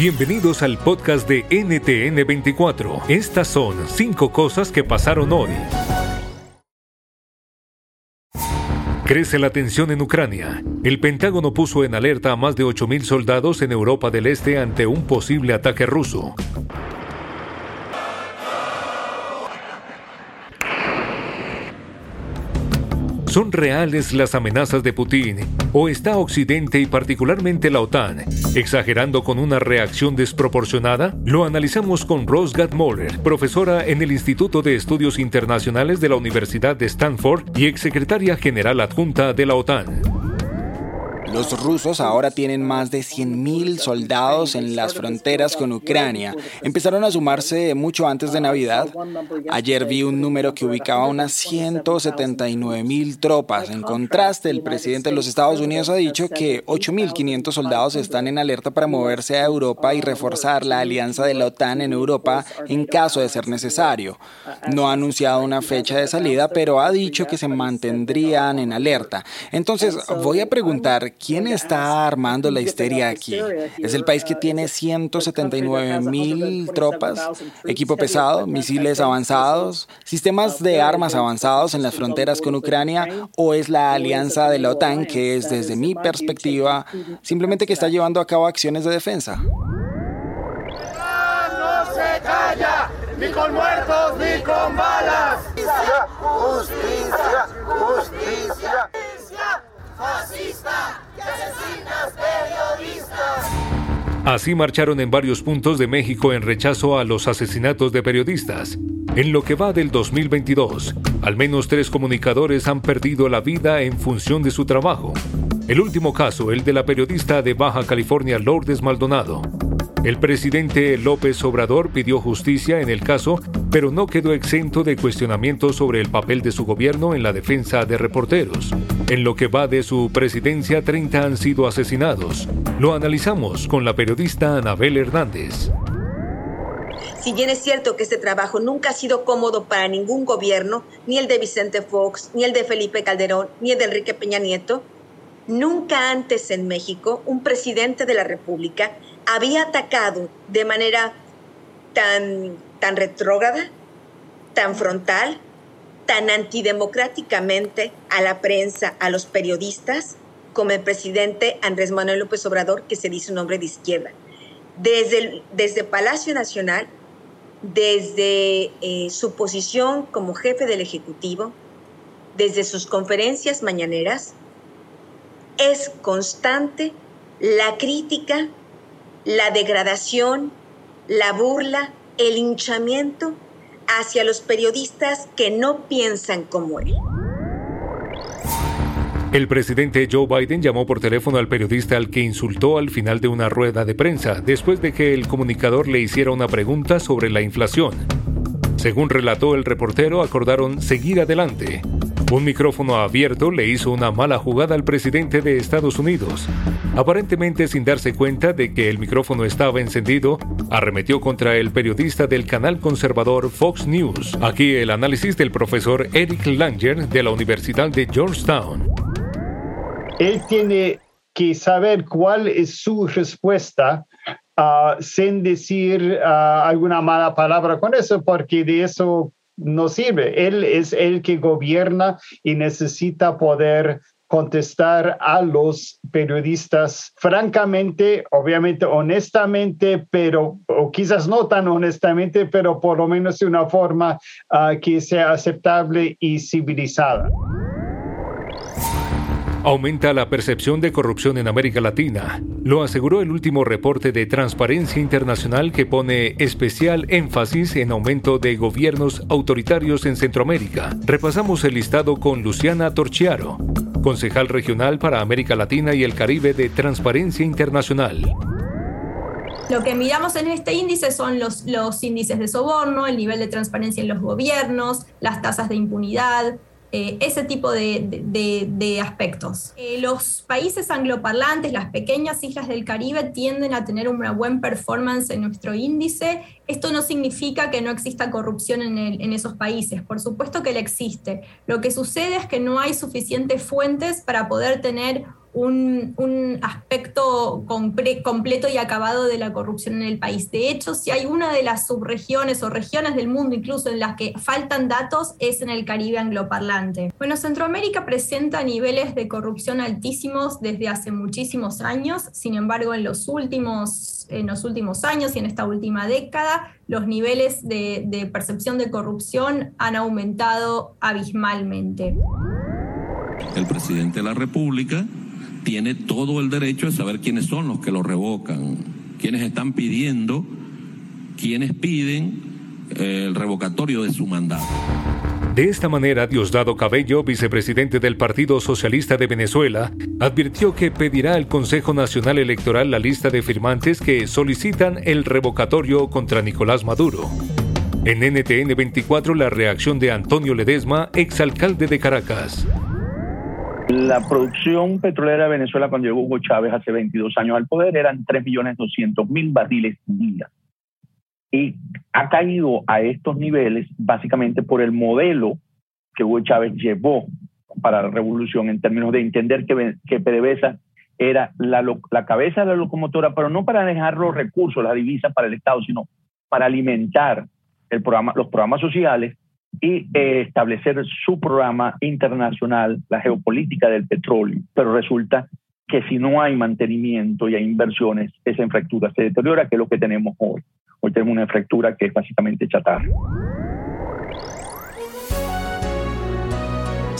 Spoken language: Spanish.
Bienvenidos al podcast de NTN24. Estas son cinco cosas que pasaron hoy. Crece la tensión en Ucrania. El Pentágono puso en alerta a más de 8.000 soldados en Europa del Este ante un posible ataque ruso. ¿Son reales las amenazas de Putin o está Occidente y particularmente la OTAN exagerando con una reacción desproporcionada? Lo analizamos con Rose Moller, profesora en el Instituto de Estudios Internacionales de la Universidad de Stanford y exsecretaria general adjunta de la OTAN. Los rusos ahora tienen más de 100.000 soldados en las fronteras con Ucrania. Empezaron a sumarse mucho antes de Navidad. Ayer vi un número que ubicaba unas 179.000 tropas. En contraste, el presidente de los Estados Unidos ha dicho que 8.500 soldados están en alerta para moverse a Europa y reforzar la alianza de la OTAN en Europa en caso de ser necesario. No ha anunciado una fecha de salida, pero ha dicho que se mantendrían en alerta. Entonces, voy a preguntar, ¿Quién está armando la histeria aquí? Es el país que tiene 179 mil tropas, equipo pesado, misiles avanzados, sistemas de armas avanzados en las fronteras con Ucrania o es la alianza de la OTAN que es desde mi perspectiva simplemente que está llevando a cabo acciones de defensa. No se calla, ni con muertos ni con balas. Justicia, justicia, justicia. Fascista. Así marcharon en varios puntos de México en rechazo a los asesinatos de periodistas. En lo que va del 2022, al menos tres comunicadores han perdido la vida en función de su trabajo. El último caso, el de la periodista de Baja California Lourdes Maldonado. El presidente López Obrador pidió justicia en el caso, pero no quedó exento de cuestionamientos sobre el papel de su gobierno en la defensa de reporteros. En lo que va de su presidencia, 30 han sido asesinados. Lo analizamos con la periodista Anabel Hernández. Si bien es cierto que este trabajo nunca ha sido cómodo para ningún gobierno, ni el de Vicente Fox, ni el de Felipe Calderón, ni el de Enrique Peña Nieto, nunca antes en México un presidente de la República había atacado de manera tan, tan retrógrada, tan frontal, tan antidemocráticamente a la prensa, a los periodistas, como el presidente Andrés Manuel López Obrador, que se dice un hombre de izquierda. Desde, desde Palacio Nacional, desde eh, su posición como jefe del Ejecutivo, desde sus conferencias mañaneras, es constante la crítica la degradación, la burla, el hinchamiento hacia los periodistas que no piensan como él. El presidente Joe Biden llamó por teléfono al periodista al que insultó al final de una rueda de prensa, después de que el comunicador le hiciera una pregunta sobre la inflación. Según relató el reportero, acordaron seguir adelante. Un micrófono abierto le hizo una mala jugada al presidente de Estados Unidos. Aparentemente sin darse cuenta de que el micrófono estaba encendido, arremetió contra el periodista del canal conservador Fox News. Aquí el análisis del profesor Eric Langer de la Universidad de Georgetown. Él tiene que saber cuál es su respuesta ah, sin decir ah, alguna mala palabra con eso, porque de eso no sirve. Él es el que gobierna y necesita poder contestar a los periodistas francamente, obviamente honestamente, pero o quizás no tan honestamente, pero por lo menos de una forma ah, que sea aceptable y civilizada. Aumenta la percepción de corrupción en América Latina, lo aseguró el último reporte de Transparencia Internacional que pone especial énfasis en aumento de gobiernos autoritarios en Centroamérica. Repasamos el listado con Luciana Torchiaro, concejal regional para América Latina y el Caribe de Transparencia Internacional. Lo que miramos en este índice son los, los índices de soborno, el nivel de transparencia en los gobiernos, las tasas de impunidad, eh, ese tipo de, aspectos. Eh, los países angloparlantes, las pequeñas islas del Caribe, tienden a tener una buena performance en nuestro índice. Esto no significa que no exista corrupción en, en esos países, por supuesto que la existe. Lo que sucede es que no hay suficientes fuentes para poder tener un, aspecto completo y acabado de la corrupción en el país. De hecho, si hay una de las subregiones o regiones del mundo incluso en las que faltan datos, es en el Caribe angloparlante. Bueno, Centroamérica presenta niveles de corrupción altísimos desde hace muchísimos años, sin embargo, en los últimos, en los últimos años y en esta última década, los niveles de, de percepción de corrupción han aumentado abismalmente. El presidente de la República tiene todo el derecho de saber quiénes son los que lo revocan, quiénes están pidiendo, quiénes piden eh, el revocatorio de su mandato. De esta manera, Diosdado Cabello, vicepresidente del Partido Socialista de Venezuela, advirtió que pedirá al Consejo Nacional Electoral la lista de firmantes que solicitan el revocatorio contra Nicolás Maduro. En NTN 24, la reacción de Antonio Ledesma, exalcalde de Caracas. La producción petrolera de Venezuela cuando llegó Hugo Chávez hace 22 años al poder eran 3.200.000 barriles día. Y ha caído a estos niveles básicamente por el modelo que Hugo Chávez llevó para la revolución en términos de entender que, que PDVSA era la, la cabeza de la locomotora, pero no para dejar los recursos, la divisa para el Estado, sino para alimentar el programa, los programas sociales y eh, establecer su programa internacional, la geopolítica del petróleo. Pero resulta que si no hay mantenimiento y hay inversiones, esa infraestructura se deteriora, que es lo que tenemos hoy. Hoy tenemos una infraestructura que es básicamente chatarra.